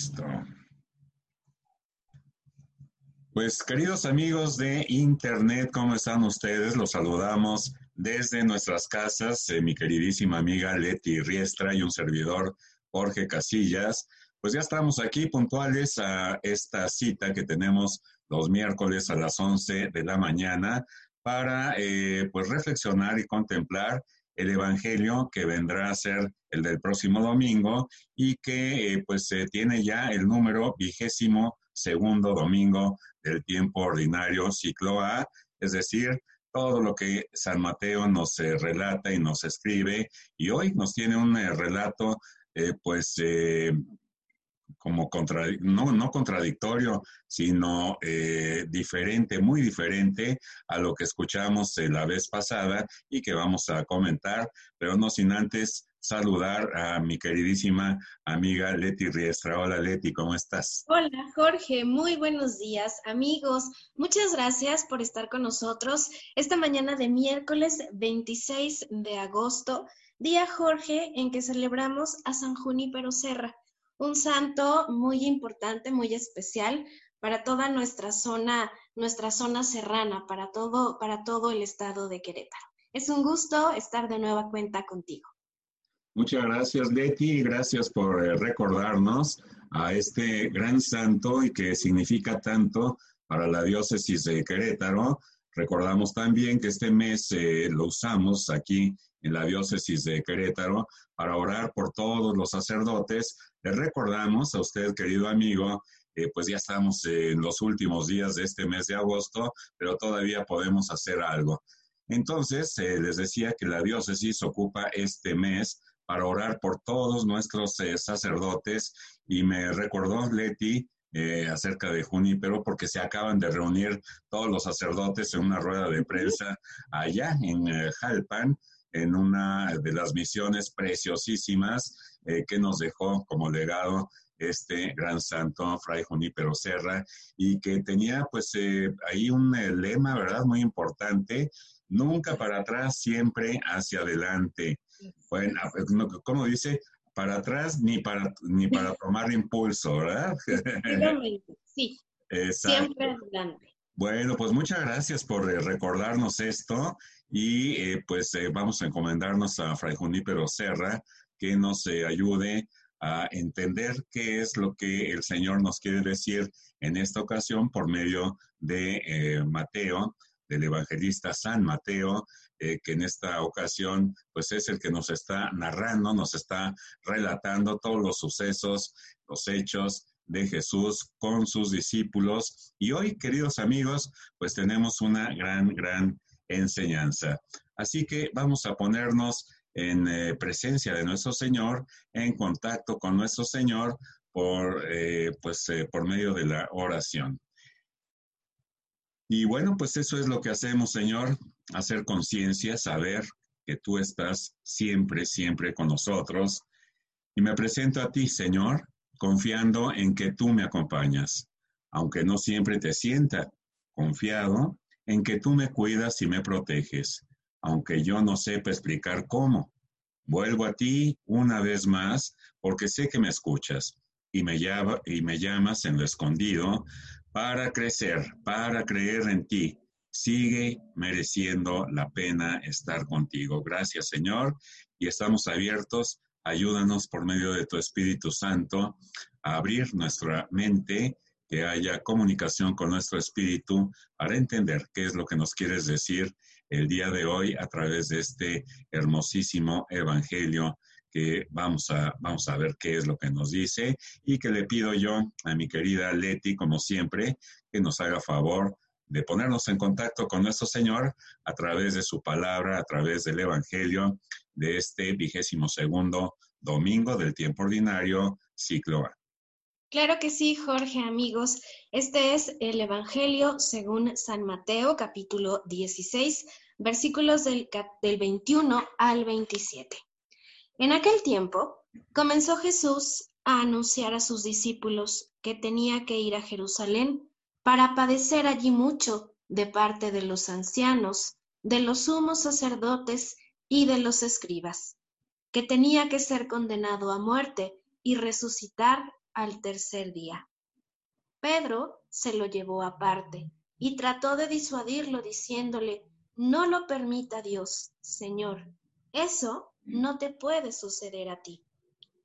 Listo. Pues queridos amigos de Internet, ¿cómo están ustedes? Los saludamos desde nuestras casas, eh, mi queridísima amiga Leti Riestra y un servidor Jorge Casillas. Pues ya estamos aquí puntuales a esta cita que tenemos los miércoles a las 11 de la mañana para eh, pues reflexionar y contemplar el Evangelio que vendrá a ser el del próximo domingo y que eh, pues tiene ya el número vigésimo segundo domingo del tiempo ordinario ciclo A, es decir, todo lo que San Mateo nos eh, relata y nos escribe. Y hoy nos tiene un eh, relato pues como no, no contradictorio, sino eh, diferente, muy diferente a lo que escuchamos la vez pasada y que vamos a comentar, pero no sin antes saludar a mi queridísima amiga Leti Riestra. Hola Leti, ¿cómo estás? Hola Jorge, muy buenos días amigos. Muchas gracias por estar con nosotros esta mañana de miércoles 26 de agosto, día Jorge en que celebramos a San Junípero Serra un santo muy importante, muy especial para toda nuestra zona, nuestra zona serrana, para todo, para todo el estado de Querétaro. Es un gusto estar de nueva cuenta contigo. Muchas gracias, Leti, y gracias por eh, recordarnos a este gran santo y que significa tanto para la diócesis de Querétaro. Recordamos también que este mes eh, lo usamos aquí en la diócesis de Querétaro para orar por todos los sacerdotes. Le recordamos a usted, querido amigo, eh, pues ya estamos en los últimos días de este mes de agosto, pero todavía podemos hacer algo. Entonces, eh, les decía que la diócesis ocupa este mes para orar por todos nuestros eh, sacerdotes y me recordó Leti acerca de Junípero porque se acaban de reunir todos los sacerdotes en una rueda de prensa allá en Jalpan en una de las misiones preciosísimas eh, que nos dejó como legado este gran santo, Fray Junípero Serra, y que tenía pues eh, ahí un eh, lema, ¿verdad? Muy importante, nunca para atrás, siempre hacia adelante. Bueno, pues, como dice, para atrás ni para, ni para tomar impulso, ¿verdad? Sí, siempre adelante. Bueno, pues muchas gracias por recordarnos esto y eh, pues eh, vamos a encomendarnos a Fray Junípero Serra que nos eh, ayude a entender qué es lo que el Señor nos quiere decir en esta ocasión por medio de Mateo, del evangelista San Mateo, que en esta ocasión pues es el que nos está narrando, nos está relatando todos los sucesos, los hechos de Jesús con sus discípulos. Y hoy, queridos amigos, pues tenemos una gran, gran enseñanza. Así que vamos a ponernos en eh, presencia de nuestro Señor, en contacto con nuestro Señor por, eh, pues, eh, por medio de la oración. Y bueno, pues eso es lo que hacemos, Señor, hacer conciencia, saber que tú estás siempre, siempre con nosotros. Y me presento a ti, Señor, confiando en que tú me acompañas, aunque no siempre te sienta confiado, en que tú me cuidas y me proteges, aunque yo no sepa explicar cómo. Vuelvo a ti una vez más porque sé que me escuchas y me, y me llamas en lo escondido para crecer, para creer en ti. Sigue mereciendo la pena estar contigo. Gracias, Señor, y estamos abiertos. Ayúdanos por medio de tu Espíritu Santo a abrir nuestra mente que haya comunicación con nuestro espíritu para entender qué es lo que nos quieres decir el día de hoy a través de este hermosísimo evangelio que vamos a, vamos a ver qué es lo que nos dice y que le pido yo a mi querida Leti, como siempre, que nos haga favor de ponernos en contacto con nuestro Señor a través de su palabra, a través del Evangelio de este vigésimo segundo domingo del tiempo ordinario, ciclo A. Claro que sí, Jorge, amigos. Este es el Evangelio según San Mateo, capítulo 16, versículos del, 21 al 27. En aquel tiempo, comenzó Jesús a anunciar a sus discípulos que tenía que ir a Jerusalén para padecer allí mucho de parte de los ancianos, de los sumos sacerdotes y de los escribas, que tenía que ser condenado a muerte y resucitar al tercer día. Pedro se lo llevó aparte y trató de disuadirlo diciéndole, no lo permita Dios, Señor, eso no te puede suceder a ti.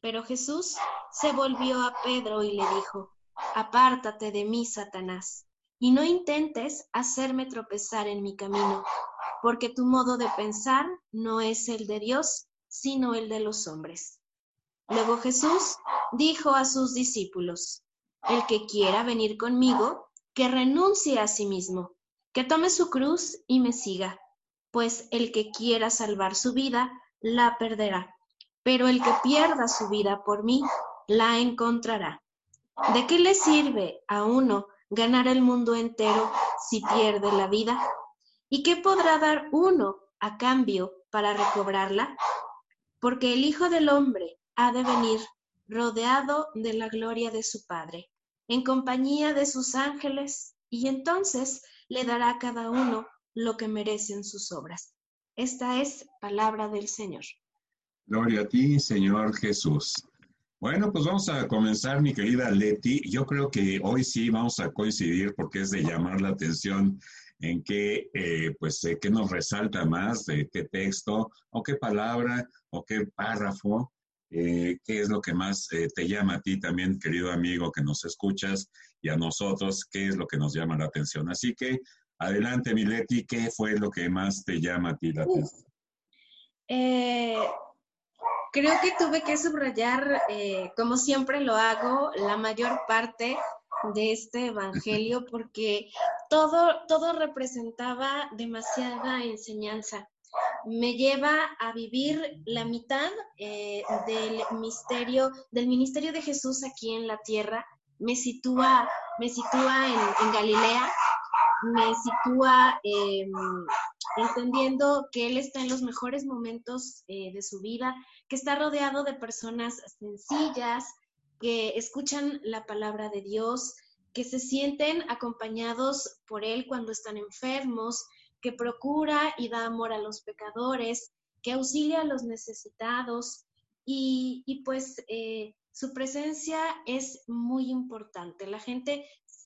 Pero Jesús se volvió a Pedro y le dijo, apártate de mí, Satanás, y no intentes hacerme tropezar en mi camino, porque tu modo de pensar no es el de Dios, sino el de los hombres. Luego Jesús dijo a sus discípulos, el que quiera venir conmigo, que renuncie a sí mismo, que tome su cruz y me siga, pues el que quiera salvar su vida, la perderá, pero el que pierda su vida por mí, la encontrará. ¿De qué le sirve a uno ganar el mundo entero si pierde la vida? ¿Y qué podrá dar uno a cambio para recobrarla? Porque el Hijo del Hombre ha de venir rodeado de la gloria de su Padre, en compañía de sus ángeles, y entonces le dará a cada uno lo que merecen sus obras. Esta es palabra del Señor. Gloria a ti, Señor Jesús. Bueno, pues vamos a comenzar, mi querida Leti. Yo creo que hoy sí vamos a coincidir porque es de llamar la atención en qué, eh, pues, eh, qué nos resalta más, de qué texto, o qué palabra, o qué párrafo eh, qué es lo que más te llama a ti también, querido amigo que nos escuchas, y a nosotros, qué es lo que nos llama la atención. Así que, adelante, Mileti, ¿qué fue lo que más te llama a ti la atención? Eh, creo que tuve que subrayar, como siempre lo hago, la mayor parte de este evangelio porque todo, todo representaba demasiada enseñanza me lleva a vivir la mitad eh, del misterio, del ministerio de Jesús aquí en la tierra. Me sitúa, me sitúa en, Galilea, me sitúa em, entendiendo que Él está en los mejores momentos eh, de su vida, que está rodeado de personas sencillas, que escuchan la palabra de Dios, que se sienten acompañados por Él cuando están enfermos, que procura y da amor a los pecadores, que auxilia a los necesitados y, pues eh, su presencia es muy importante. La gente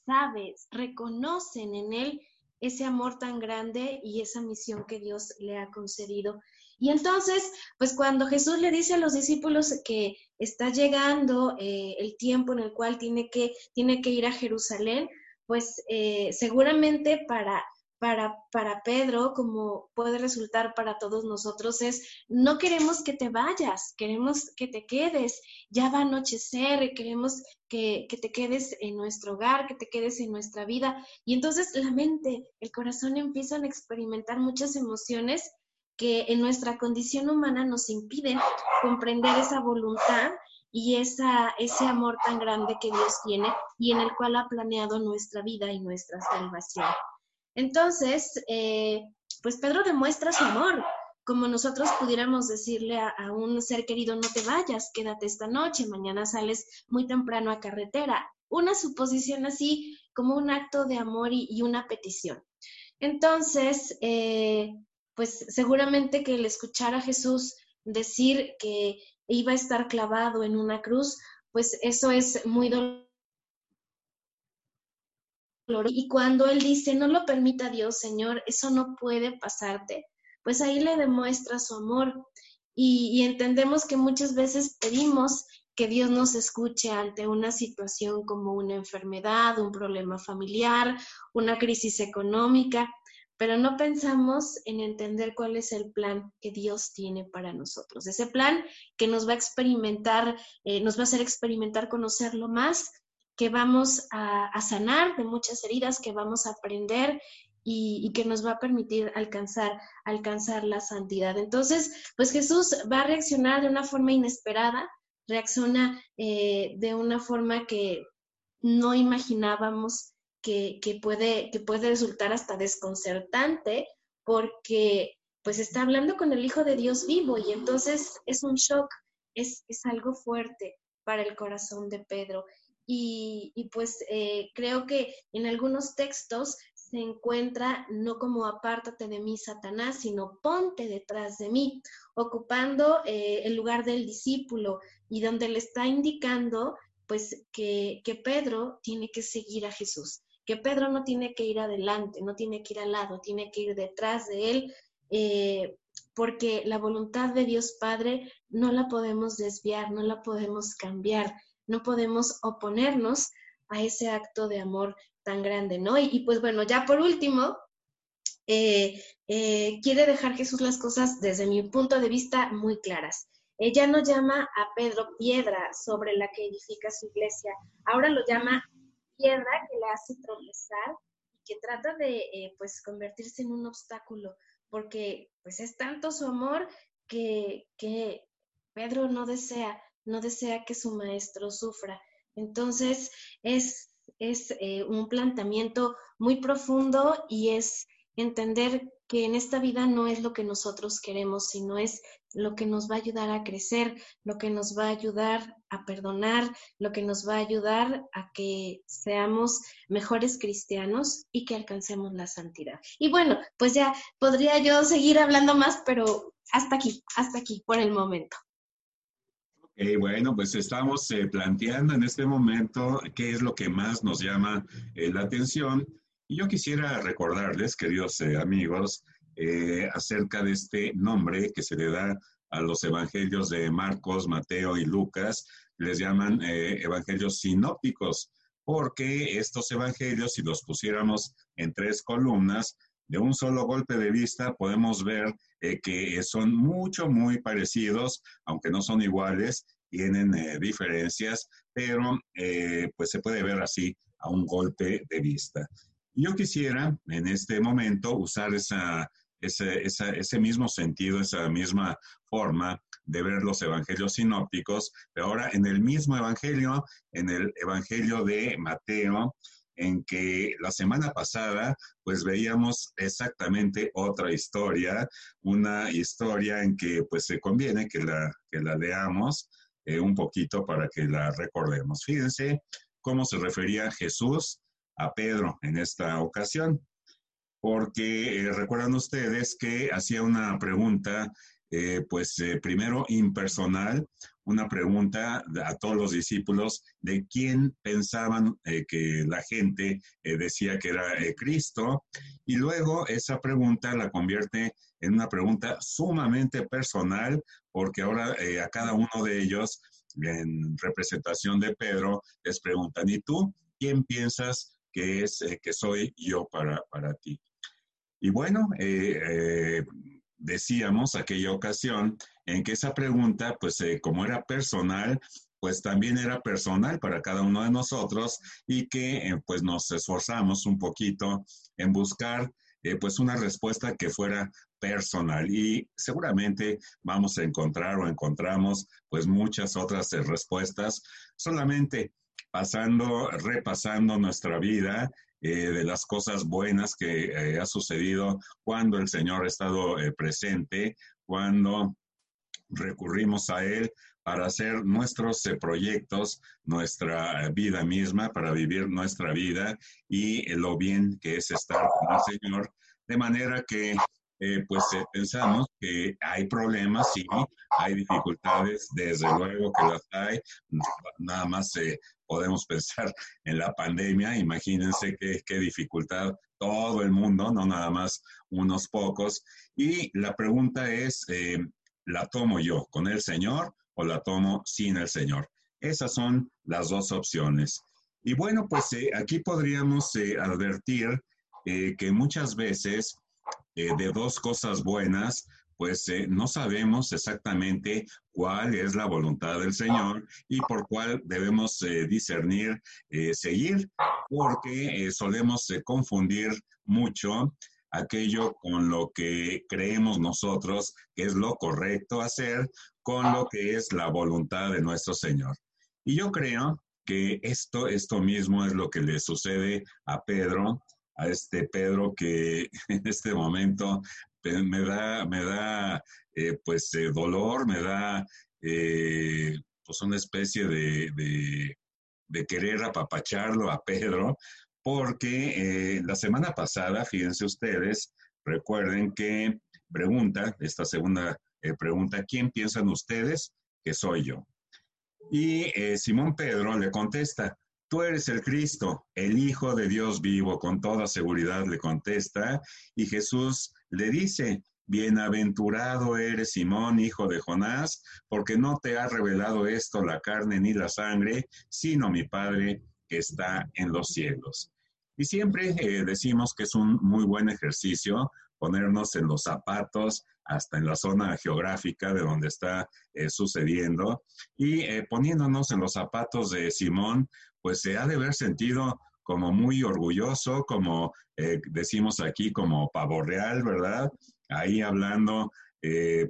sabe, reconocen en él ese amor tan grande y esa misión que Dios le ha concedido. Y entonces, pues cuando Jesús le dice a los discípulos que está llegando eh, el tiempo en el cual tiene que, tiene que ir a Jerusalén, pues eh, seguramente para para, para Pedro, como puede resultar para todos nosotros, es no queremos que te vayas, queremos que te quedes, ya va a anochecer, queremos que, que te quedes en nuestro hogar, que te quedes en nuestra vida. Y entonces la mente, el corazón empiezan a experimentar muchas emociones que en nuestra condición humana nos impiden comprender esa voluntad y esa, ese amor tan grande que Dios tiene y en el cual ha planeado nuestra vida y nuestra salvación. Entonces, eh, pues Pedro demuestra su amor, como nosotros pudiéramos decirle a, un ser querido, no te vayas, quédate esta noche, mañana sales muy temprano a carretera. Una suposición así como un acto de amor y, una petición. Entonces, eh, pues seguramente que el escuchar a Jesús decir que iba a estar clavado en una cruz, pues eso es muy doloroso y cuando él dice, no lo permita Dios, Señor, eso no puede pasarte, pues ahí le demuestra su amor. Y, entendemos que muchas veces pedimos que Dios nos escuche ante una situación como una enfermedad, un problema familiar, una crisis económica, pero no pensamos en entender cuál es el plan que Dios tiene para nosotros. Ese plan que nos va a experimentar, eh, nos va a hacer experimentar conocerlo más que vamos a, sanar de muchas heridas, que vamos a aprender y, que nos va a permitir alcanzar, alcanzar la santidad. Entonces, pues Jesús va a reaccionar de una forma inesperada, reacciona eh, de una forma que no imaginábamos que, puede, que puede resultar hasta desconcertante, porque pues está hablando con el Hijo de Dios vivo y entonces es un shock, es, es algo fuerte para el corazón de Pedro. Y, pues eh, creo que en algunos textos se encuentra no como apártate de mí, Satanás, sino ponte detrás de mí, ocupando eh, el lugar del discípulo y donde le está indicando pues que, que Pedro tiene que seguir a Jesús, que Pedro no tiene que ir adelante, no tiene que ir al lado, tiene que ir detrás de él, eh, porque la voluntad de Dios Padre no la podemos desviar, no la podemos cambiar, no podemos oponernos a ese acto de amor tan grande, ¿no? Y, pues bueno, ya por último, eh, eh, quiere dejar Jesús las cosas desde mi punto de vista muy claras. Ella no llama a Pedro piedra sobre la que edifica su iglesia, ahora lo llama piedra que le hace tropezar y que trata de eh, pues convertirse en un obstáculo, porque pues es tanto su amor que, que Pedro no desea, no desea que su maestro sufra. Entonces es, es eh, un planteamiento muy profundo y es entender que en esta vida no es lo que nosotros queremos, sino es lo que nos va a ayudar a crecer, lo que nos va a ayudar a perdonar, lo que nos va a ayudar a que seamos mejores cristianos y que alcancemos la santidad. Y bueno, pues ya podría yo seguir hablando más, pero hasta aquí, hasta aquí por el momento. Ok, bueno, pues estamos eh, planteando en este momento qué es lo que más nos llama eh, la atención. Y yo quisiera recordarles, queridos eh, amigos, eh, acerca de este nombre que se le da a los evangelios de Marcos, Mateo y Lucas, les llaman eh, evangelios sinópticos, porque estos evangelios, si los pusiéramos en tres columnas, de un solo golpe de vista podemos ver que son mucho, muy parecidos, aunque no son iguales, tienen diferencias, pero pues se puede ver así a un golpe de vista. Yo quisiera en este momento usar esa, ese, mismo sentido, esa misma forma de ver los evangelios sinópticos, pero ahora en el mismo evangelio, en el evangelio de Mateo, en que la semana pasada pues veíamos exactamente otra historia, una historia en que pues se conviene que la, que la leamos eh, un poquito para que la recordemos. Fíjense cómo se refería Jesús a Pedro en esta ocasión, porque eh, recuerdan ustedes que hacía una pregunta, eh, pues eh, primero impersonal, una pregunta a todos los discípulos de quién pensaban que la gente decía que era Cristo, y luego esa pregunta la convierte en una pregunta sumamente personal, porque ahora a cada uno de ellos, en representación de Pedro, les preguntan, ¿y tú quién piensas que es eh, que soy yo para, para ti. Y bueno, eh, eh, decíamos aquella ocasión en que esa pregunta, pues como era personal, pues también era personal para cada uno de nosotros y que pues nos esforzamos un poquito en buscar pues una respuesta que fuera personal. Y seguramente vamos a encontrar o encontramos pues muchas otras respuestas. Solamente pasando, repasando nuestra vida eh, de las cosas buenas que eh, ha sucedido cuando el Señor ha estado eh, presente, cuando recurrimos a Él para hacer nuestros proyectos, nuestra vida misma, para vivir nuestra vida y lo bien que es estar con el Señor. De manera que eh, pues eh, pensamos que hay problemas, sí, hay dificultades, desde luego que las hay, nada más eh, podemos pensar en la pandemia, imagínense qué, qué dificultad todo el mundo, no nada más unos pocos. Y la pregunta es, ¿la tomo yo con el Señor o la tomo sin el Señor? Esas son las dos opciones. Y bueno, pues aquí podríamos advertir que muchas veces eh, de dos cosas buenas, pues eh, no sabemos exactamente cuál es la voluntad del Señor y por cuál debemos eh, discernir, seguir, porque solemos confundir mucho aquello con lo que creemos nosotros que es lo correcto hacer con lo que es la voluntad de nuestro Señor. Y yo creo que esto, esto mismo es lo que le sucede a Pedro a este Pedro que en este momento pues, me da, me da eh, pues eh, dolor, me da eh, pues una especie de, de, querer apapacharlo a Pedro, porque la semana pasada, fíjense ustedes, recuerden que pregunta, esta segunda pregunta, ¿quién piensan ustedes que soy yo? Y eh, Simón Pedro le contesta, tú eres el Cristo, el Hijo de Dios vivo, con toda seguridad le contesta. Y Jesús le dice, Bienaventurado eres Simón, hijo de Jonás, porque no te ha revelado esto la carne ni la sangre, sino mi Padre que está en los cielos. Y siempre eh, decimos que es un muy buen ejercicio ponernos en los zapatos, hasta en la zona geográfica de donde está eh, sucediendo, y eh, poniéndonos en los zapatos de Simón, pues se ha de haber sentido como muy orgulloso, como decimos aquí, como pavo real, ¿verdad? Ahí hablando,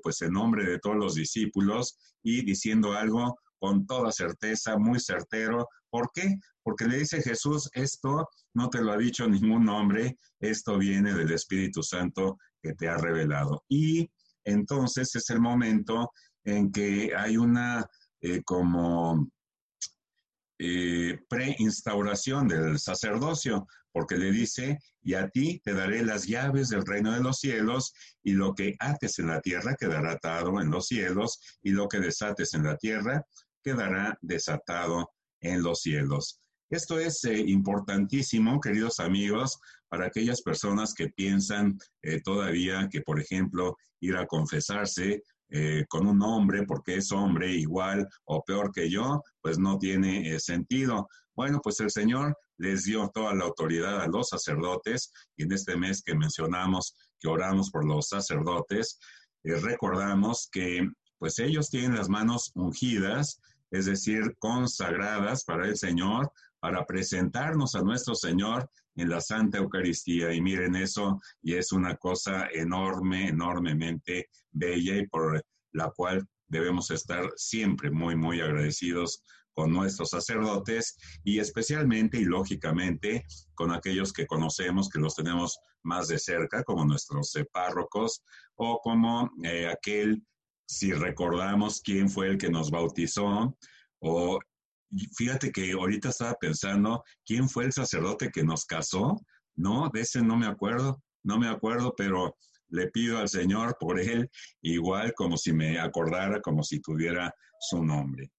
pues en nombre de todos los discípulos y diciendo algo con toda certeza, muy certero. ¿Por qué? Porque le dice Jesús, esto no te lo ha dicho ningún hombre, esto viene del Espíritu Santo que te ha revelado. Y entonces es el momento en que hay una eh, como eh, preinstauración del sacerdocio, porque le dice, y a ti te daré las llaves del reino de los cielos, y lo que ates en la tierra quedará atado en los cielos, y lo que desates en la tierra quedará desatado en los cielos. Esto es eh, importantísimo, queridos amigos, para aquellas personas que piensan eh, todavía que, por ejemplo, ir a confesarse eh, con un hombre porque es hombre igual o peor que yo, pues no tiene sentido. Bueno, pues el Señor les dio toda la autoridad a los sacerdotes y en este mes que mencionamos que oramos por los sacerdotes, recordamos que pues ellos tienen las manos ungidas es decir, consagradas para el Señor, para presentarnos a nuestro Señor en la Santa Eucaristía. Y miren eso, y es una cosa enorme, enormemente bella y por la cual debemos estar siempre muy, muy agradecidos con nuestros sacerdotes y especialmente y lógicamente con aquellos que conocemos, que los tenemos más de cerca, como nuestros párrocos o como eh, aquel si recordamos quién fue el que nos bautizó, o fíjate que ahorita estaba pensando, ¿quién fue el sacerdote que nos casó? No, de ese no me acuerdo, no me acuerdo, pero le pido al Señor por él, igual como si me acordara, como si tuviera su nombre.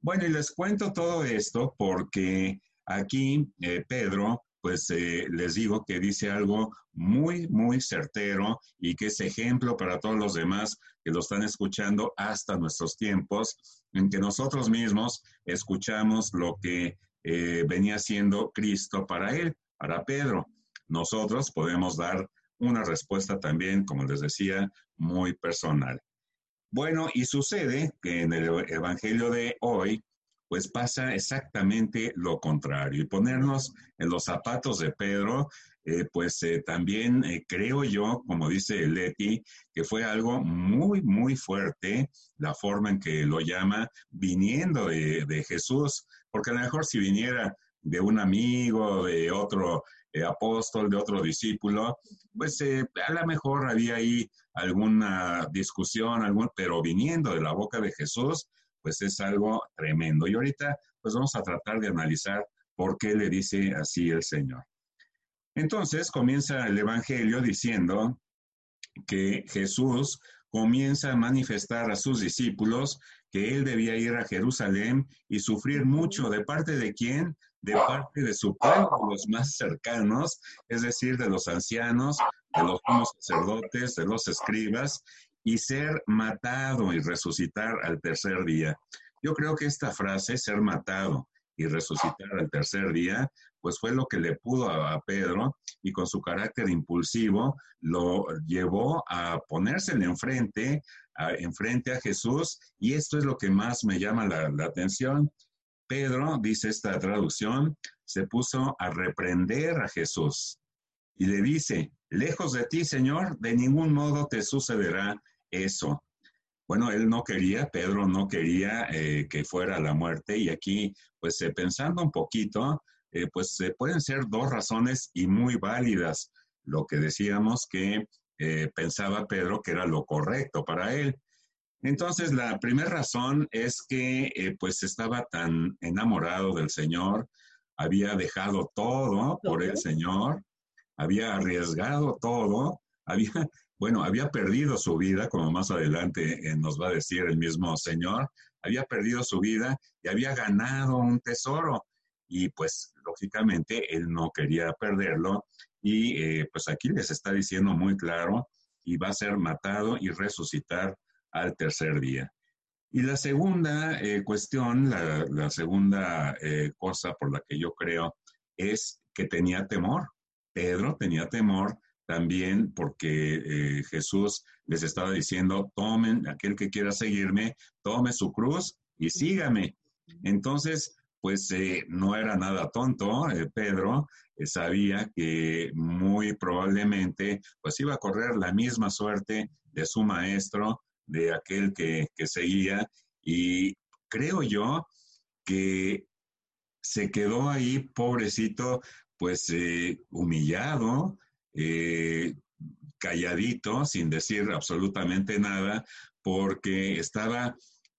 Bueno, y les cuento todo esto porque aquí eh, Pedro pues eh, les digo que dice algo muy, muy certero y que es ejemplo para todos los demás que lo están escuchando hasta nuestros tiempos, en que nosotros mismos escuchamos lo que eh, venía siendo Cristo para él, para Pedro. Nosotros podemos dar una respuesta también, como les decía, muy personal. Bueno, y sucede que en el Evangelio de hoy, pues pasa exactamente lo contrario. Y ponernos en los zapatos de Pedro, eh, pues eh, también eh, creo yo, como dice Leti, que fue algo muy, muy fuerte la forma en que lo llama viniendo de, de Jesús, porque a lo mejor si viniera de un amigo, de otro apóstol, de otro discípulo, pues a lo mejor había ahí alguna discusión, algún, pero viniendo de la boca de Jesús, pues es algo tremendo. Y ahorita pues vamos a tratar de analizar por qué le dice así el Señor. Entonces comienza el Evangelio diciendo que Jesús comienza a manifestar a sus discípulos que él debía ir a Jerusalén y sufrir mucho. ¿De parte de quién? De parte de su pueblo, los más cercanos, es decir, de los ancianos, de los sacerdotes, de los escribas, y ser matado y resucitar al tercer día. Yo creo que esta frase, ser matado y resucitar al tercer día, pues fue lo que le pudo a, Pedro y con su carácter impulsivo lo llevó a ponérsele enfrente, a, enfrente a Jesús y esto es lo que más me llama la, la atención. Pedro, dice esta traducción, se puso a reprender a Jesús y le dice, lejos de ti, Señor, de ningún modo te sucederá eso. Bueno, él no quería, Pedro no quería eh, que fuera la muerte y aquí, pues eh, pensando un poquito, eh, pues pueden ser dos razones y muy válidas. Lo que decíamos que pensaba Pedro que era lo correcto para él. Entonces, la primera razón es que pues estaba tan enamorado del Señor, había dejado todo por el Señor, había arriesgado todo, había bueno, había perdido su vida, como más adelante eh, nos va a decir el mismo Señor, había perdido su vida y había ganado un tesoro. Y pues lógicamente él no quería perderlo. Y eh, pues aquí les está diciendo muy claro, y va a ser matado y resucitar al tercer día. Y la segunda eh, cuestión, la, segunda cosa por la que yo creo es que tenía temor. Pedro tenía temor también porque eh, Jesús les estaba diciendo, tomen, aquel que quiera seguirme, tome su cruz y sígame. Entonces, pues no era nada tonto, Pedro sabía que muy probablemente pues iba a correr la misma suerte de su maestro, de aquel que, seguía y creo yo que se quedó ahí, pobrecito, pues eh, humillado, eh, calladito, sin decir absolutamente nada, porque estaba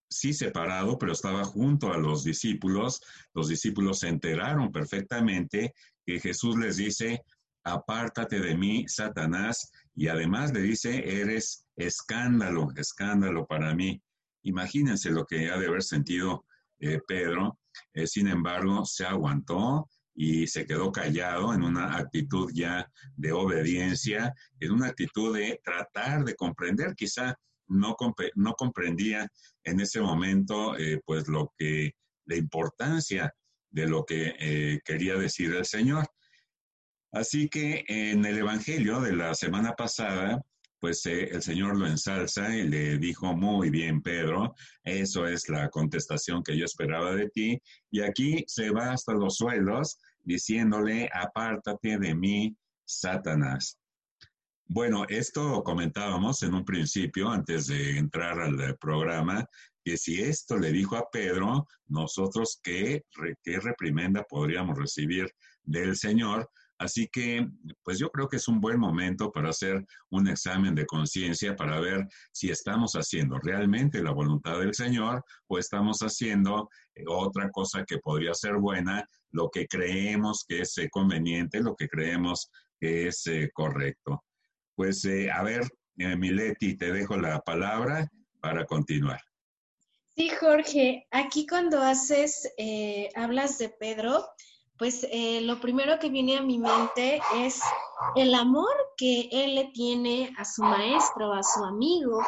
sí separado, pero estaba junto a los discípulos. Los discípulos se enteraron perfectamente que Jesús les dice, apártate de mí, Satanás, y además le dice, eres escándalo, escándalo para mí. Imagínense lo que ha de haber sentido eh, Pedro. Eh, sin embargo, se aguantó y se quedó callado en una actitud ya de obediencia, en una actitud de tratar de comprender, quizá no, no comprendía en ese momento eh, pues lo que, la importancia de lo que quería decir el Señor. Así que en el Evangelio de la semana pasada, pues eh, el Señor lo ensalza y le dijo, muy bien, Pedro, eso es la contestación que yo esperaba de ti. Y aquí se va hasta los suelos diciéndole, apártate de mí, Satanás. Bueno, esto comentábamos en un principio, antes de entrar al programa, que si esto le dijo a Pedro, nosotros qué, qué reprimenda podríamos recibir del Señor, Así que, pues yo creo que es un buen momento para hacer un examen de conciencia para ver si estamos haciendo realmente la voluntad del Señor o estamos haciendo eh, otra cosa que podría ser buena, lo que creemos que es eh, conveniente, lo que creemos que es eh, correcto. Pues a ver, Mileti, te dejo la palabra para continuar. Sí, Jorge, aquí cuando haces, hablas de Pedro, pues eh, lo primero que viene a mi mente es el amor que él le tiene a su maestro, a su amigo.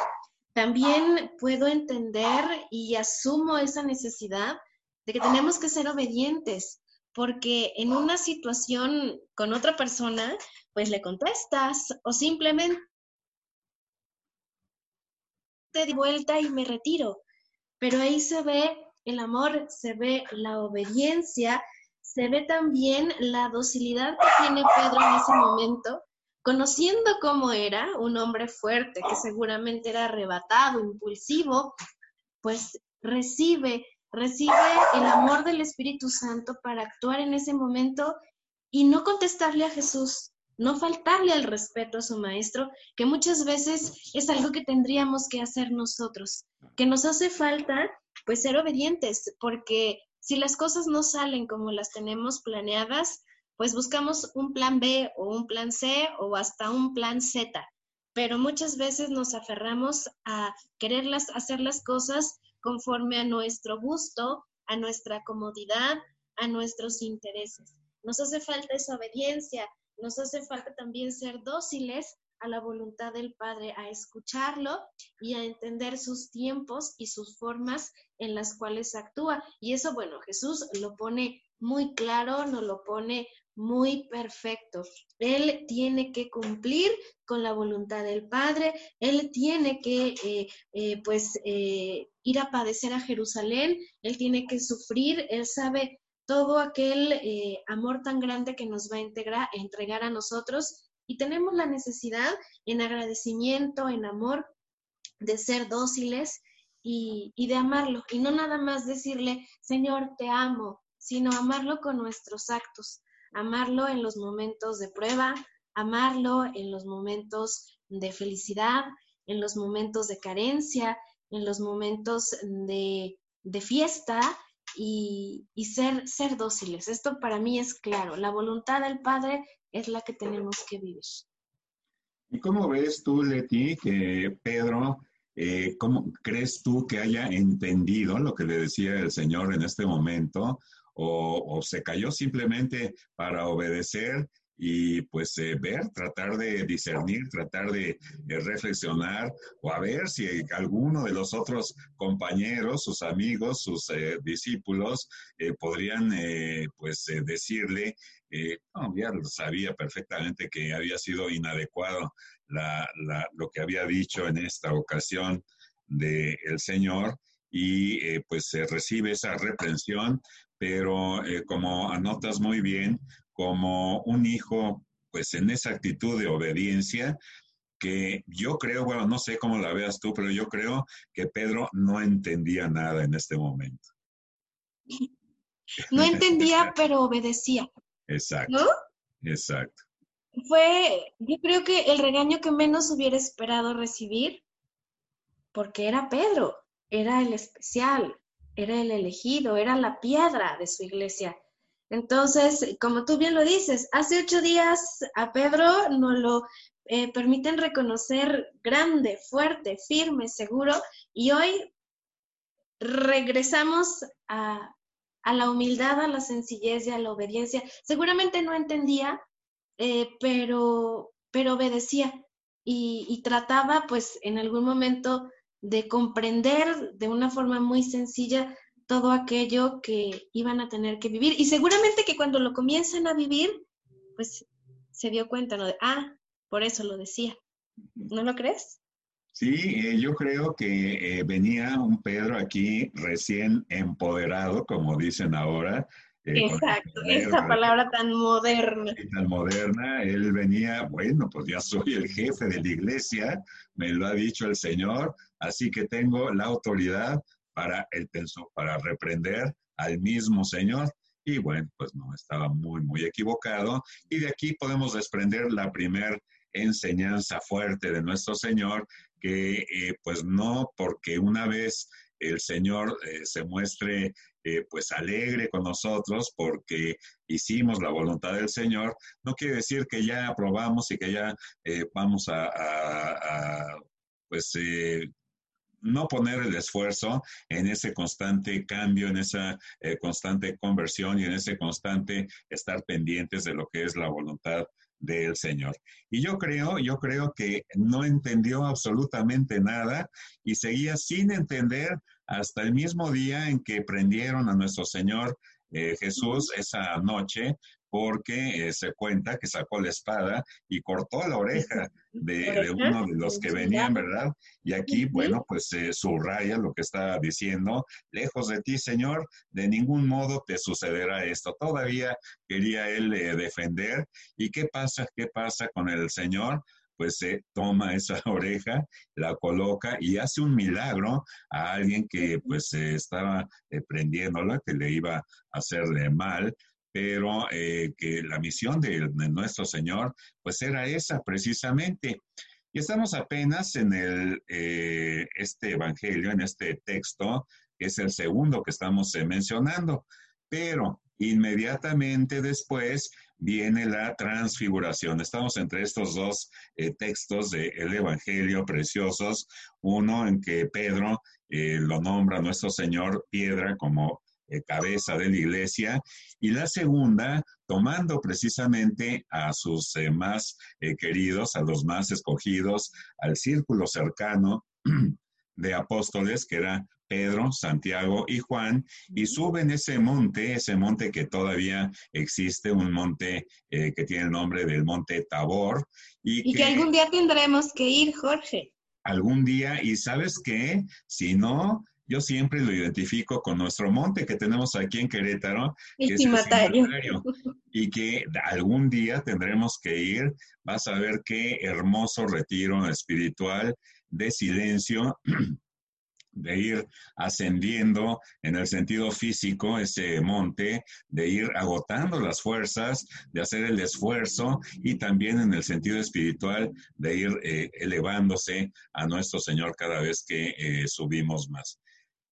También puedo entender y asumo esa necesidad de que tenemos que ser obedientes, porque en una situación con otra persona, pues le contestas o simplemente te di vuelta y me retiro. Pero ahí se ve el amor, se ve la obediencia se ve también la docilidad que tiene Pedro en ese momento, conociendo cómo era un hombre fuerte, que seguramente era arrebatado, impulsivo, pues recibe, recibe el amor del Espíritu Santo para actuar en ese momento y no contestarle a Jesús, no faltarle al respeto a su maestro, que muchas veces es algo que tendríamos que hacer nosotros, que nos hace falta pues ser obedientes, porque si las cosas no salen como las tenemos planeadas, pues buscamos un plan B o un plan C o hasta un plan Z. Pero muchas veces nos aferramos a quererlas hacer las cosas conforme a nuestro gusto, a nuestra comodidad, a nuestros intereses. Nos hace falta esa obediencia, nos hace falta también ser dóciles a la voluntad del Padre, a escucharlo y a entender sus tiempos y sus formas en las cuales actúa. Y eso, bueno, Jesús lo pone muy claro, nos lo pone muy perfecto. Él tiene que cumplir con la voluntad del Padre, él tiene que, eh, eh, pues, eh, ir a padecer a Jerusalén, él tiene que sufrir, él sabe todo aquel amor tan grande que nos va a entregar a nosotros y tenemos la necesidad en agradecimiento, en amor, de ser dóciles y, de amarlo. Y no nada más decirle, Señor, te amo, sino amarlo con nuestros actos, amarlo en los momentos de prueba, amarlo en los momentos de felicidad, en los momentos de carencia, en los momentos de, fiesta y, y, ser, ser dóciles. Esto para mí es claro. La voluntad del Padre es la que tenemos que vivir. ¿Y cómo ves tú, Leti, que Pedro eh, ¿cómo crees tú que haya entendido lo que le decía el Señor en este momento? ¿O, o se cayó simplemente para obedecer y pues eh, ver, tratar de discernir, tratar de, reflexionar o a ver si alguno de los otros compañeros, sus amigos, sus eh, discípulos eh, podrían pues decirle, no, ya sabía perfectamente que había sido inadecuado lo que había dicho en esta ocasión del el Señor y pues se recibe esa reprensión, pero como anotas muy bien, como un hijo, pues en esa actitud de obediencia, que yo creo, bueno, no sé cómo la veas tú, pero yo creo que Pedro no entendía nada en este momento. No entendía, pero obedecía. Exacto. ¿No? Exacto. Fue, yo creo que el regaño que menos hubiera esperado recibir, porque era Pedro, era el especial, era el elegido, era la piedra de su iglesia. Entonces, como tú bien lo dices, hace ocho días a Pedro nos lo eh, permiten reconocer grande, fuerte, firme, seguro, y hoy regresamos a, la humildad, a la sencillez y a la obediencia. Seguramente no entendía, eh, pero, pero obedecía y, y trataba pues en algún momento de comprender de una forma muy sencilla todo aquello que iban a tener que vivir. Y seguramente que cuando lo comienzan a vivir, pues se dio cuenta, ¿no? De, ah, por eso lo decía. ¿No lo crees? Sí, eh, yo creo que eh, venía un Pedro aquí recién empoderado, como dicen ahora. Eh, Exacto, esa palabra tan moderna. Tan moderna, él venía, bueno, pues ya soy el jefe de la iglesia, me lo ha dicho el Señor, así que tengo la autoridad para, el pensó, para reprender al mismo Señor. Y bueno, pues no, estaba muy, muy equivocado. Y de aquí podemos desprender la primera enseñanza fuerte de nuestro Señor, que eh, pues no porque una vez el Señor eh, se muestre eh, pues alegre con nosotros porque hicimos la voluntad del Señor, no quiere decir que ya aprobamos y que ya vamos a, a, a pues no poner el esfuerzo en ese constante cambio, en esa eh, constante conversión y en ese constante estar pendientes de lo que es la voluntad del Señor. Y yo creo, yo creo que no entendió absolutamente nada y seguía sin entender hasta el mismo día en que prendieron a nuestro Señor eh, Jesús esa noche porque eh, se cuenta que sacó la espada y cortó la oreja de, uno de los que venían, ¿verdad? Y aquí, bueno, pues se subraya lo que está diciendo, lejos de ti, Señor, de ningún modo te sucederá esto. Todavía quería él eh, defender. ¿Y qué pasa? ¿Qué pasa con el Señor? pues se toma esa oreja, la coloca y hace un milagro a alguien que pues estaba eh, prendiéndola, que le iba a hacerle mal, pero eh, que la misión de, nuestro Señor, pues era esa precisamente. Y estamos apenas en el, eh, este Evangelio, en este texto, que es el segundo que estamos eh, mencionando, pero inmediatamente después viene la transfiguración. Estamos entre estos dos textos del Evangelio preciosos, uno en que Pedro lo nombra nuestro Señor piedra como eh, cabeza de la iglesia, y la segunda, tomando precisamente a sus eh, más eh, queridos, a los más escogidos, al círculo cercano de apóstoles, que era Pedro, Santiago y Juan, y suben ese monte, ese monte que todavía existe, un monte que tiene el nombre del monte Tabor. Y, que, algún día tendremos que ir, Jorge. Algún día, y sabes qué, si no, yo siempre lo identifico con nuestro monte que tenemos aquí en Querétaro, que es el y que algún día tendremos que ir. Vas a ver qué hermoso retiro espiritual de silencio de ir ascendiendo en el sentido físico ese monte, de ir agotando las fuerzas, de hacer el esfuerzo y también en el sentido espiritual de ir eh, elevándose a nuestro Señor cada vez que eh, subimos más.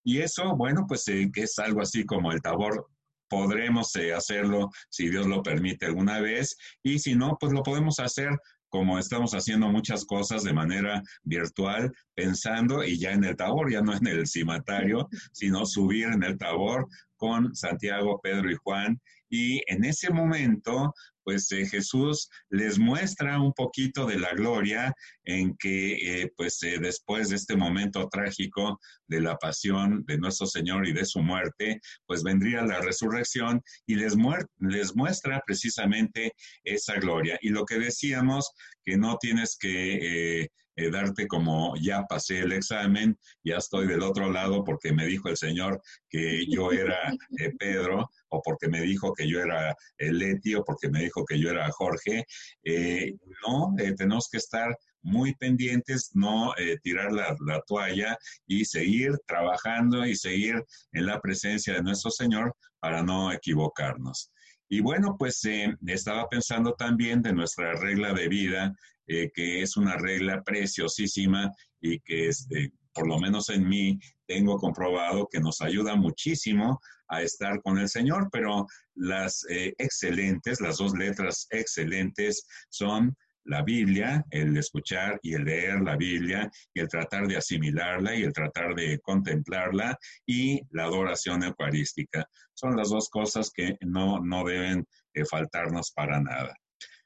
Y eso, bueno, pues eh, es algo así como el tabor. Podremos eh, hacerlo si Dios lo permite alguna vez y si no, pues lo podemos hacer como estamos haciendo muchas cosas de manera virtual, pensando y ya en el tabor, ya no en el cimatario, sino subir en el tabor con Santiago, Pedro y Juan. Y en ese momento, pues eh, Jesús les muestra un poquito de la gloria en que, eh, pues eh, después de este momento trágico de la pasión de nuestro Señor y de su muerte, pues vendría la resurrección y les, les muestra precisamente esa gloria. Y lo que decíamos, que no tienes que eh, darte como ya pasé el examen, ya estoy del otro lado porque me dijo el Señor que yo era eh, Pedro, o porque me dijo que yo era Leti, o porque me dijo que yo era Jorge. Eh, no, tenemos que estar muy pendientes, no tirar la, la, toalla y seguir trabajando y seguir en la presencia de nuestro Señor para no equivocarnos. Y bueno, pues estaba pensando también de nuestra regla de vida eh, que es una regla preciosísima y que este, por lo menos en mí tengo comprobado que nos ayuda muchísimo a estar con el Señor, pero las eh, excelentes, las dos letras excelentes son la Biblia, el escuchar y el leer la Biblia y el tratar de asimilarla y el tratar de contemplarla y la adoración eucarística. Son las dos cosas que no, no deben eh, faltarnos para nada.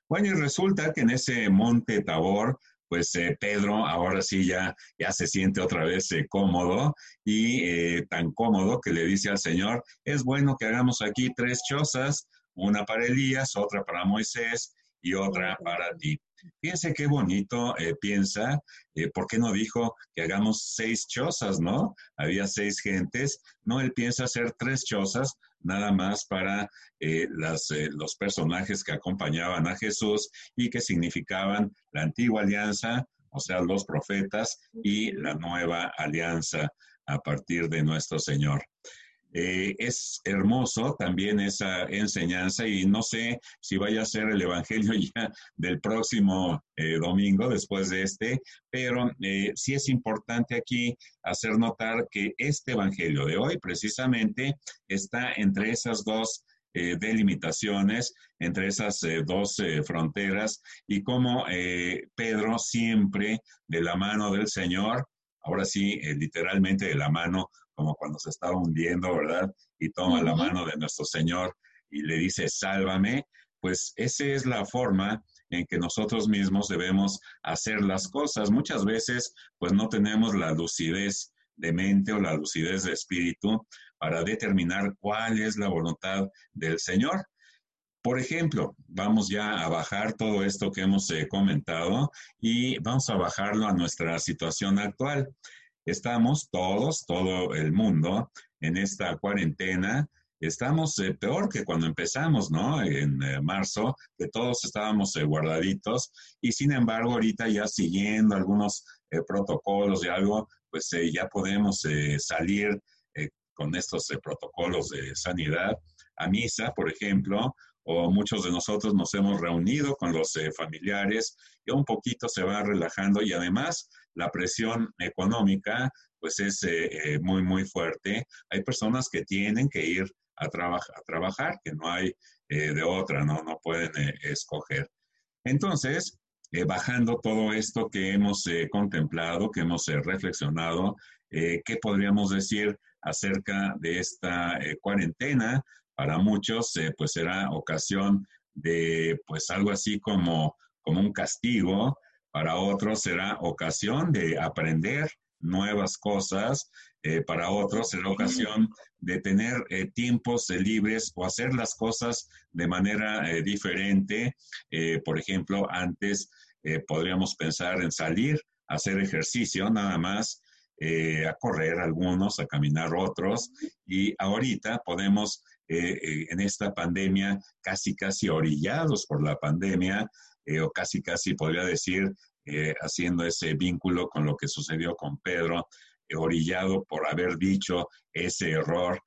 Bueno, y resulta que en ese monte Tabor, pues eh, Pedro ahora sí ya, ya se siente otra vez eh, cómodo y eh, tan cómodo que le dice al Señor, es bueno que hagamos aquí tres chozas, una para Elías, otra para Moisés y otra para ti. Fíjense qué bonito piensa, ¿por qué no dijo que hagamos seis chozas, no? Había seis gentes, no, él piensa hacer tres chozas nada más para eh, las, eh, los personajes que acompañaban a Jesús y que significaban la antigua alianza, o sea, los profetas, y la nueva alianza a partir de nuestro Señor. Eh, es hermoso también esa enseñanza y no sé si vaya a ser el Evangelio ya del próximo eh, domingo después de este, pero eh, sí es importante aquí hacer notar que este Evangelio de hoy precisamente está entre esas dos delimitaciones entre esas dos fronteras y como Pedro siempre de la mano del Señor, ahora sí, literalmente de la mano como cuando se estaba hundiendo, ¿verdad? Y toma la mano de nuestro Señor y le dice, sálvame, pues esa es la forma en que nosotros mismos debemos hacer las cosas. Muchas veces, pues no tenemos la lucidez de mente o la lucidez de espíritu para determinar cuál es la voluntad del Señor. Por ejemplo, vamos ya a bajar todo esto que hemos eh, comentado y vamos a bajarlo a nuestra situación actual. Estamos todos, todo el mundo, en esta cuarentena. Estamos eh, peor que cuando empezamos, ¿no? En eh, marzo, que todos estábamos eh, guardaditos y sin embargo ahorita ya siguiendo algunos protocolos y algo, pues ya podemos salir con estos protocolos de sanidad a misa, por ejemplo, o muchos de nosotros nos hemos reunido con los familiares y un poquito se va relajando y además la presión económica pues es eh, eh, muy, muy fuerte. Hay personas que tienen que ir a, a trabajar, que no hay eh, de otra, ¿no? No pueden escoger. Entonces, bajando todo esto que hemos contemplado, que hemos reflexionado, ¿qué podríamos decir acerca de esta cuarentena? Para muchos, pues será ocasión de, pues algo así como, como un castigo, para otros será ocasión de aprender nuevas cosas, eh, para otros será ocasión de tener eh, tiempos eh, libres o hacer las cosas de manera diferente. por ejemplo, antes podríamos pensar en salir a hacer ejercicio nada más, a correr algunos, a caminar otros, y ahorita podemos, en esta pandemia, casi, casi orillados por la pandemia, eh, o casi casi podría decir, eh, haciendo ese vínculo con lo que sucedió con Pedro, eh, orillado por haber dicho ese error,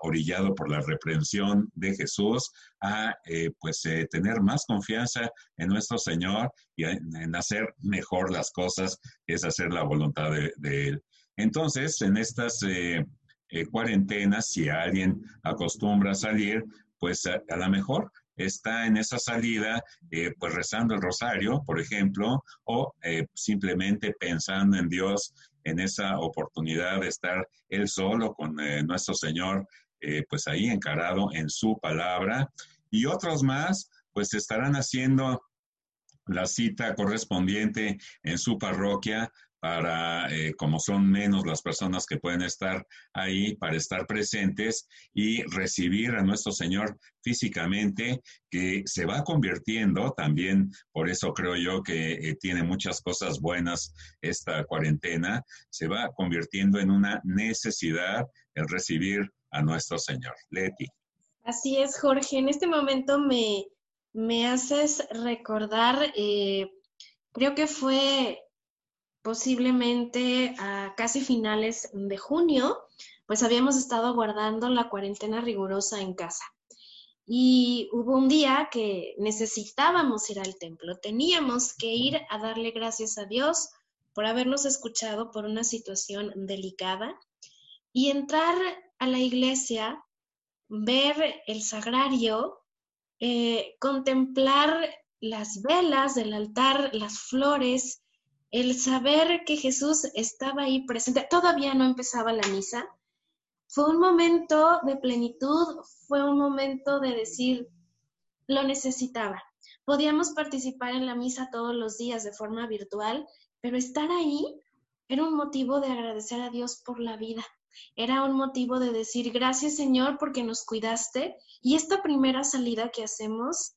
orillado por la reprensión de Jesús, a pues tener más confianza en nuestro Señor y en, hacer mejor las cosas, es hacer la voluntad de, de Él. Entonces, en estas cuarentenas, si alguien acostumbra a salir, pues a, lo mejor está en esa salida, eh, pues rezando el rosario, por ejemplo, o eh, simplemente pensando en Dios en esa oportunidad de estar él solo con eh, nuestro Señor, pues ahí encarado en su palabra. Y otros más, pues estarán haciendo la cita correspondiente en su parroquia para, eh, como son menos las personas que pueden estar ahí, para estar presentes y recibir a nuestro Señor físicamente, que se va convirtiendo también, por eso creo yo que eh, tiene muchas cosas buenas esta cuarentena, se va convirtiendo en una necesidad el recibir a nuestro Señor. Leti. Así es, Jorge. En este momento me, me haces recordar, eh, creo que fue posiblemente a casi finales de junio, pues habíamos estado guardando la cuarentena rigurosa en casa. Y hubo un día que necesitábamos ir al templo, teníamos que ir a darle gracias a Dios por habernos escuchado por una situación delicada y entrar a la iglesia, ver el sagrario, eh, contemplar las velas del altar, las flores, el saber que Jesús estaba ahí presente, todavía no empezaba la misa, fue un momento de plenitud, fue un momento de decir, lo necesitaba. Podíamos participar en la misa todos los días de forma virtual, pero estar ahí era un motivo de agradecer a Dios por la vida. Era un motivo de decir, gracias Señor porque nos cuidaste. Y esta primera salida que hacemos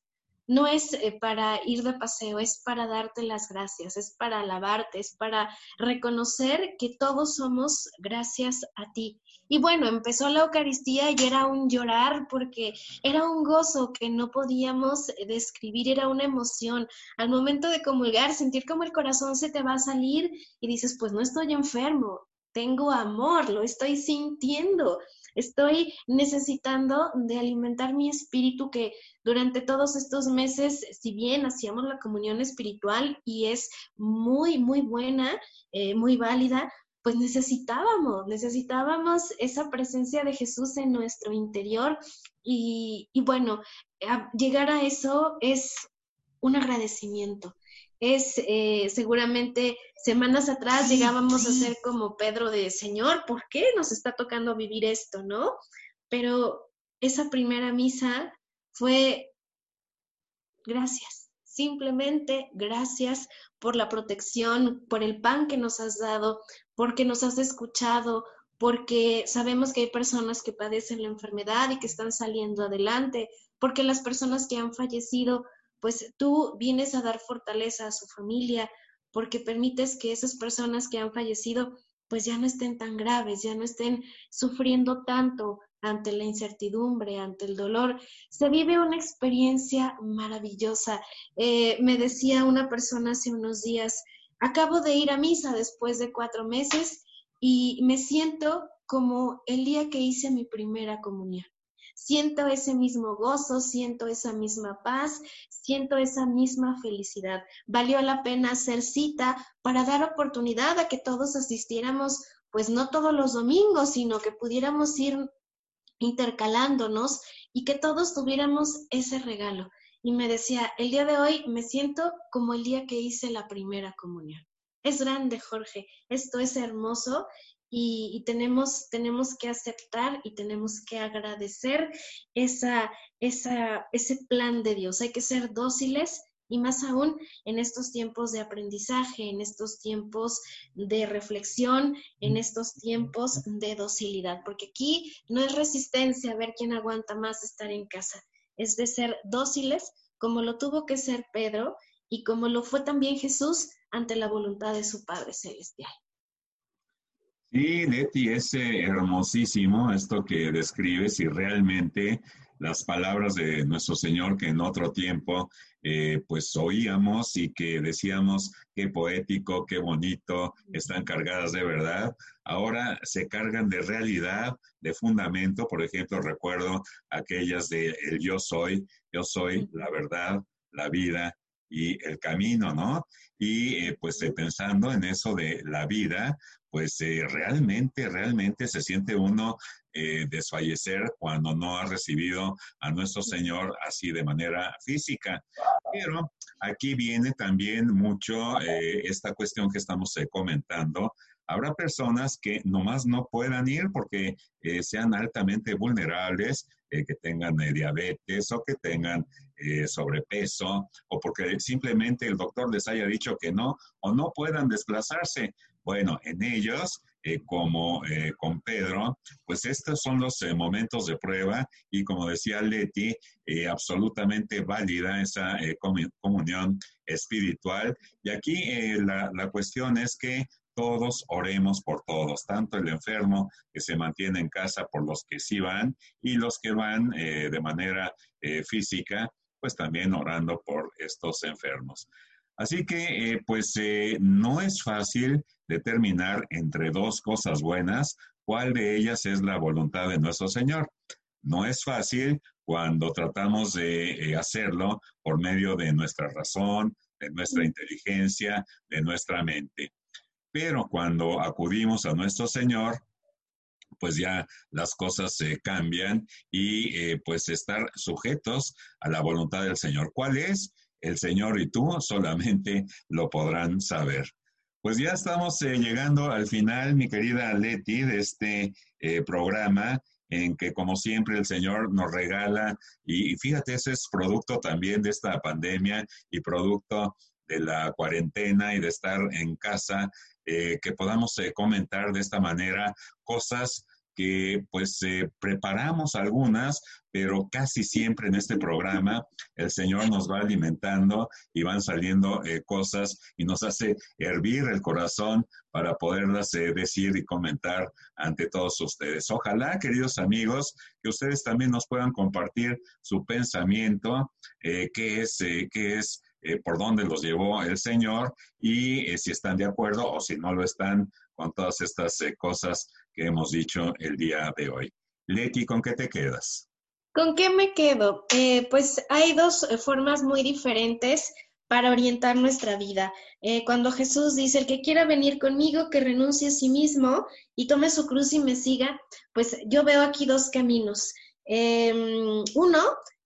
no es eh, para ir de paseo, es para darte las gracias, es para alabarte, es para reconocer que todos somos gracias a ti. Y bueno, empezó la Eucaristía y era un llorar porque era un gozo que no podíamos describir, era una emoción. Al momento de comulgar, sentir como el corazón se te va a salir y dices, pues no estoy enfermo, tengo amor, lo estoy sintiendo. Estoy necesitando de alimentar mi espíritu que durante todos estos meses, si bien hacíamos la comunión espiritual y es muy, muy buena, eh, muy válida, pues necesitábamos, necesitábamos esa presencia de Jesús en nuestro interior. Y, y bueno, llegar a eso es un agradecimiento es eh, seguramente semanas atrás llegábamos a ser como Pedro de Señor, ¿por qué nos está tocando vivir esto, no? Pero esa primera misa fue gracias, simplemente gracias por la protección, por el pan que nos has dado, porque nos has escuchado, porque sabemos que hay personas que padecen la enfermedad y que están saliendo adelante, porque las personas que han fallecido pues tú vienes a dar fortaleza a su familia porque permites que esas personas que han fallecido pues ya no estén tan graves, ya no estén sufriendo tanto ante la incertidumbre, ante el dolor. Se vive una experiencia maravillosa. Eh, me decía una persona hace unos días, acabo de ir a misa después de cuatro meses y me siento como el día que hice mi primera comunión siento ese mismo gozo, siento esa misma paz, siento esa misma felicidad. Valió la pena hacer cita para dar oportunidad a que todos asistiéramos, pues no todos los domingos, sino que pudiéramos ir intercalándonos y que todos tuviéramos ese regalo. Y me decía, el día de hoy me siento como el día que hice la primera comunión. Es grande, Jorge, esto es hermoso y, tenemos, tenemos que aceptar y tenemos que agradecer esa, esa, ese plan de Dios. Hay que ser dóciles y más aún en estos tiempos de aprendizaje, en estos tiempos de reflexión, en estos tiempos de docilidad, porque aquí no es resistencia a ver quién aguanta más estar en casa, es de ser dóciles como lo tuvo que ser Pedro y como lo fue también Jesús ante la voluntad de su Padre Celestial. Sí, Leti, es eh, hermosísimo esto que describes y realmente las palabras de nuestro Señor que en otro tiempo eh, pues oíamos y que decíamos qué poético, qué bonito, están cargadas de verdad, ahora se cargan de realidad, de fundamento. Por ejemplo, recuerdo aquellas de el yo soy, yo soy la verdad, la vida y el camino, ¿no? Y eh, pues pensando en eso de la vida, pues eh, realmente, realmente se siente uno desfallecer cuando no ha recibido a nuestro Señor así de manera física. Pero aquí viene también mucho esta cuestión que estamos comentando Habrá personas que nomás no puedan ir porque eh, sean altamente vulnerables, eh, que tengan eh, diabetes o que tengan sobrepeso o porque simplemente el doctor les haya dicho que no o no puedan desplazarse. Bueno, en ellos como con Pedro, pues estos son los momentos de prueba y como decía Leti, absolutamente válida esa comunión espiritual. Y aquí la, la, cuestión es que todos oremos por todos, tanto el enfermo que se mantiene en casa por los que sí van y los que van eh, de manera eh, física, pues también orando por estos enfermos. Así que, eh, pues, no es fácil determinar entre dos cosas buenas cuál de ellas es la voluntad de nuestro Señor. No es fácil cuando tratamos de hacerlo por medio de nuestra razón, de nuestra inteligencia, de nuestra mente. Pero cuando acudimos a nuestro Señor, pues ya las cosas se cambian y eh, pues estar sujetos a la voluntad del Señor. ¿Cuál es? El Señor y tú solamente lo podrán saber. Pues ya estamos eh, llegando al final, mi querida Leti, de este eh, programa en que como siempre el Señor nos regala, y, y fíjate, ese es producto también de esta pandemia y producto de la cuarentena y de estar en casa, eh, que podamos eh, comentar de esta manera cosas que pues eh, preparamos algunas, pero casi siempre en este programa el Señor nos va alimentando y van saliendo cosas y nos hace hervir el corazón para poderlas decir y comentar ante todos ustedes. Ojalá, queridos amigos, que ustedes también nos puedan compartir su pensamiento, qué es, qué es eh, por dónde los llevó el Señor y eh, si están de acuerdo o si no lo están con todas estas eh, cosas que hemos dicho el día de hoy. Leti, ¿con qué te quedas? ¿Con qué me quedo? pues hay dos formas muy diferentes para orientar nuestra vida. cuando Jesús dice, el que quiera venir conmigo, que renuncie a sí mismo y tome su cruz y me siga, pues yo veo aquí dos caminos. Em, uno,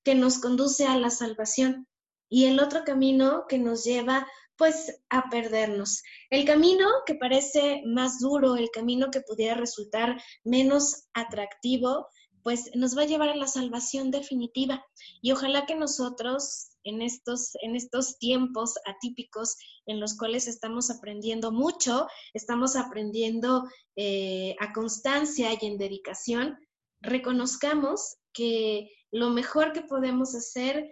que nos conduce a la salvación y el otro camino que nos lleva pues a perdernos. El camino que parece más duro, el camino que pudiera resultar menos atractivo, pues nos va a llevar a la salvación definitiva. Y ojalá que nosotros en estos, en estos tiempos atípicos en los cuales estamos aprendiendo mucho, estamos aprendiendo eh, a constancia y en dedicación, reconozcamos que lo mejor que podemos hacer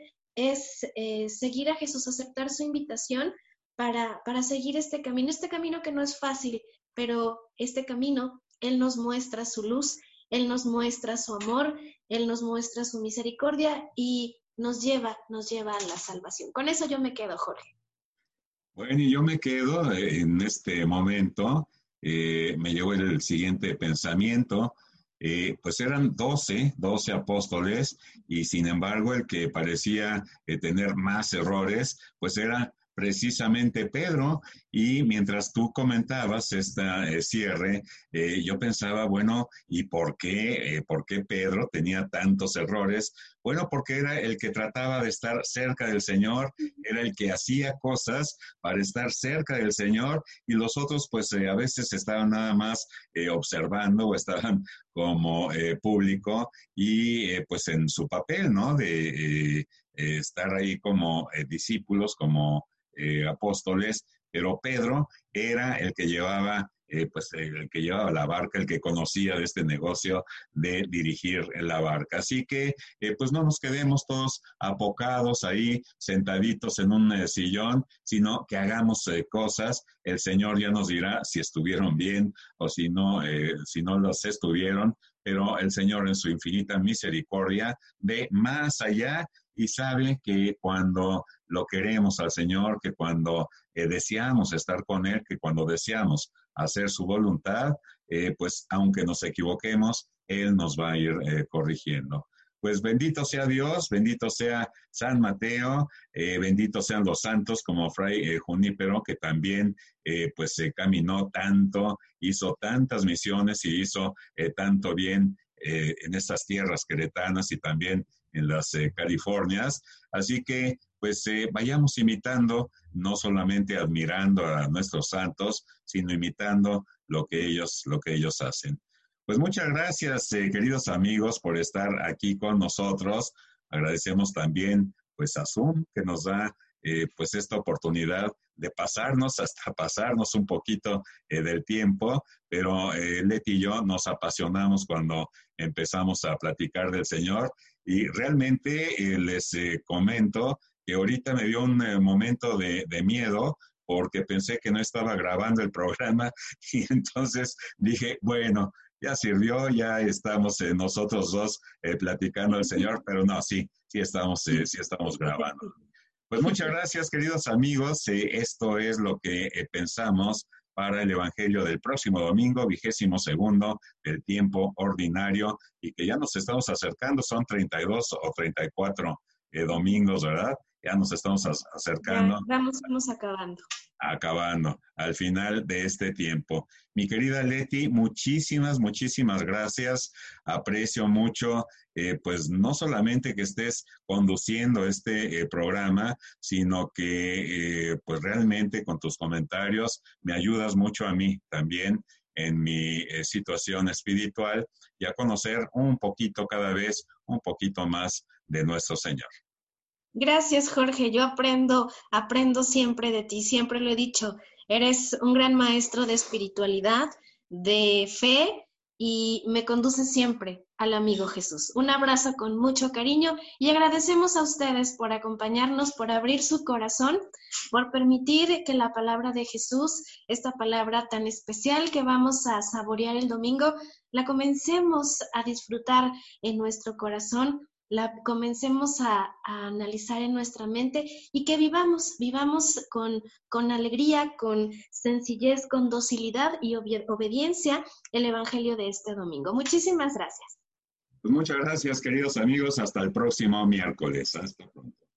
es eh, seguir a Jesús, aceptar su invitación para, para seguir este camino, este camino que no es fácil, pero este camino, Él nos muestra su luz, Él nos muestra su amor, Él nos muestra su misericordia y nos lleva, nos lleva a la salvación. Con eso yo me quedo, Jorge. Bueno, y yo me quedo en este momento, eh, me llevo el siguiente pensamiento, eh, pues eran doce, doce apóstoles, y sin embargo el que parecía eh, tener más errores, pues era precisamente Pedro. Y mientras tú comentabas este cierre, eh, yo pensaba, bueno, ¿y por qué, eh, por qué Pedro tenía tantos errores? Bueno, porque era el que trataba de estar cerca del Señor, era el que hacía cosas para estar cerca del Señor y los otros pues a veces estaban nada más observando o estaban como público y pues en su papel, ¿no? De estar ahí como discípulos, como eh, apóstoles, pero Pedro era el que llevaba, eh, pues el que llevaba la barca, el que conocía de este negocio de dirigir la barca. Así que, eh, pues no nos quedemos todos apocados ahí, sentaditos en un sillón, sino que hagamos cosas. El Señor ya nos dirá si estuvieron bien o si no, si no los estuvieron, pero el Señor en su infinita misericordia ve más allá y sabe que cuando lo queremos al Señor, que cuando eh, deseamos estar con Él, que cuando deseamos hacer su voluntad, eh, pues aunque nos equivoquemos, Él nos va a ir eh, corrigiendo. Pues bendito sea Dios, bendito sea San Mateo, bendito sean los santos como Fray Junípero, que también pues se caminó tanto, hizo tantas misiones y hizo tanto bien eh, en estas tierras queretanas y también en las eh, Californias. Así que, pues, vayamos imitando, no solamente admirando a nuestros santos, sino imitando lo que ellos, lo que ellos hacen. Pues muchas gracias, queridos amigos, por estar aquí con nosotros. Agradecemos también, pues, a Zoom, que nos da eh, pues esta oportunidad de pasarnos hasta pasarnos un poquito eh, del tiempo, pero eh, Leti y yo nos apasionamos cuando empezamos a platicar del Señor y realmente les comento que ahorita me dio un momento de, de miedo porque pensé que no estaba grabando el programa y entonces dije, bueno, ya sirvió, ya estamos nosotros dos platicando del Señor, pero no, sí, sí estamos, sí estamos grabando. Pues muchas gracias, queridos amigos. Eh, esto es lo que eh, pensamos para el Evangelio del próximo domingo, vigésimo segundo del tiempo ordinario, y que ya nos estamos acercando, son 32 o 34 eh, domingos, ¿verdad? Ya nos estamos acercando. Ya, vamos, vamos acabando acabando al final de este tiempo. Mi querida Leti, muchísimas, muchísimas gracias. Aprecio mucho, eh, pues no solamente que estés conduciendo este eh, programa, sino que pues realmente con tus comentarios me ayudas mucho a mí también en mi situación espiritual y a conocer un poquito cada vez, un poquito más de nuestro Señor. Gracias, Jorge. Yo aprendo, aprendo siempre de ti, siempre lo he dicho. Eres un gran maestro de espiritualidad, de fe y me conduce siempre al amigo Jesús. Un abrazo con mucho cariño y agradecemos a ustedes por acompañarnos, por abrir su corazón, por permitir que la palabra de Jesús, esta palabra tan especial que vamos a saborear el domingo, la comencemos a disfrutar en nuestro corazón la comencemos a, analizar en nuestra mente y que vivamos, vivamos con, con alegría, con sencillez, con docilidad y obediencia el Evangelio de este domingo. Muchísimas gracias. Pues muchas gracias, queridos amigos. Hasta el próximo miércoles. Hasta pronto.